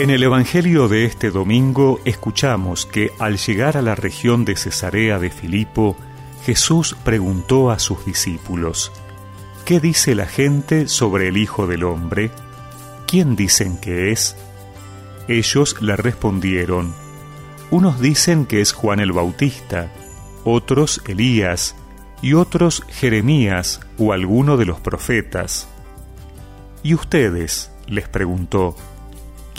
En el Evangelio de este domingo escuchamos que al llegar a la región de Cesarea de Filipo, Jesús preguntó a sus discípulos, ¿Qué dice la gente sobre el Hijo del Hombre? ¿Quién dicen que es? Ellos le respondieron, Unos dicen que es Juan el Bautista, otros Elías, y otros Jeremías o alguno de los profetas. ¿Y ustedes? les preguntó,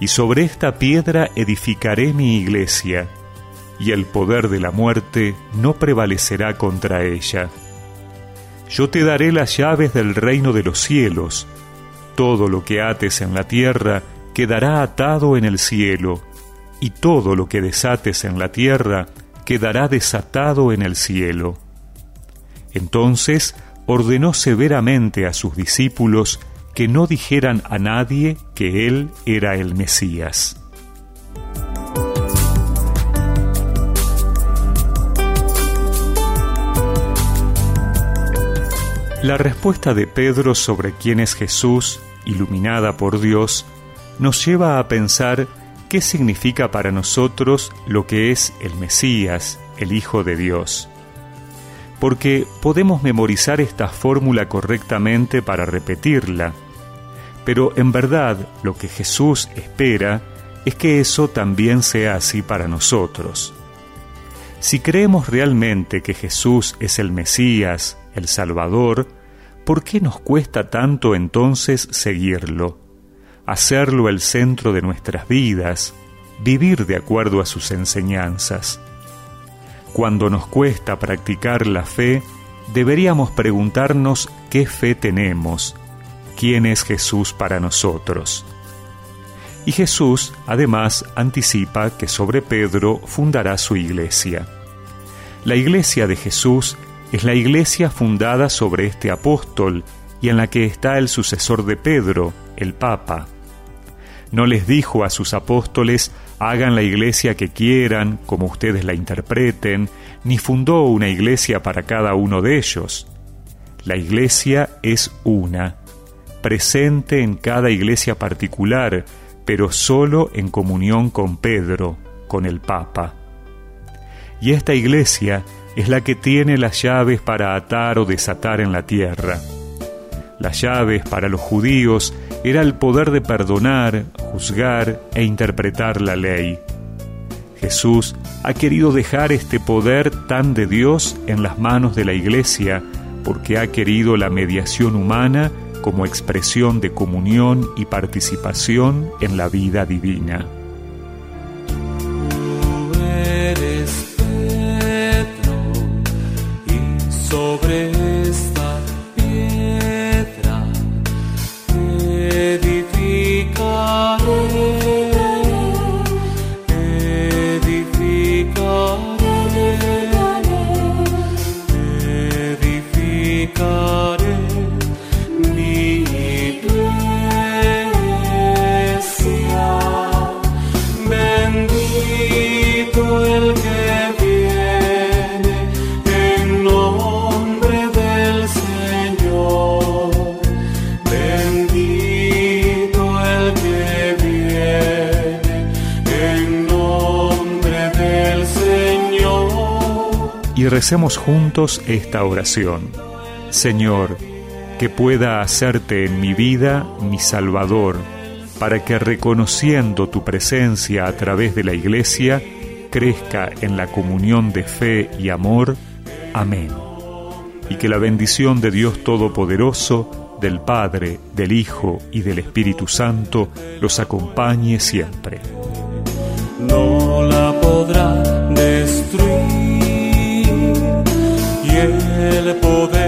y sobre esta piedra edificaré mi iglesia, y el poder de la muerte no prevalecerá contra ella. Yo te daré las llaves del reino de los cielos, todo lo que ates en la tierra quedará atado en el cielo, y todo lo que desates en la tierra quedará desatado en el cielo. Entonces ordenó severamente a sus discípulos que no dijeran a nadie que él era el Mesías. La respuesta de Pedro sobre quién es Jesús, iluminada por Dios, nos lleva a pensar qué significa para nosotros lo que es el Mesías, el Hijo de Dios. Porque podemos memorizar esta fórmula correctamente para repetirla, pero en verdad lo que Jesús espera es que eso también sea así para nosotros. Si creemos realmente que Jesús es el Mesías, el Salvador, ¿por qué nos cuesta tanto entonces seguirlo, hacerlo el centro de nuestras vidas, vivir de acuerdo a sus enseñanzas? Cuando nos cuesta practicar la fe, deberíamos preguntarnos qué fe tenemos, quién es Jesús para nosotros. Y Jesús, además, anticipa que sobre Pedro fundará su iglesia. La iglesia de Jesús es la iglesia fundada sobre este apóstol y en la que está el sucesor de Pedro, el Papa. No les dijo a sus apóstoles, hagan la iglesia que quieran, como ustedes la interpreten, ni fundó una iglesia para cada uno de ellos. La iglesia es una, presente en cada iglesia particular, pero solo en comunión con Pedro, con el Papa. Y esta iglesia es la que tiene las llaves para atar o desatar en la tierra. Las llaves para los judíos era el poder de perdonar, juzgar e interpretar la ley. Jesús ha querido dejar este poder tan de Dios en las manos de la Iglesia porque ha querido la mediación humana como expresión de comunión y participación en la vida divina. Recemos juntos esta oración. Señor, que pueda hacerte en mi vida mi Salvador, para que reconociendo tu presencia a través de la Iglesia, crezca en la comunión de fe y amor. Amén. Y que la bendición de Dios Todopoderoso, del Padre, del Hijo y del Espíritu Santo los acompañe siempre. No la podrá destruir el poder. de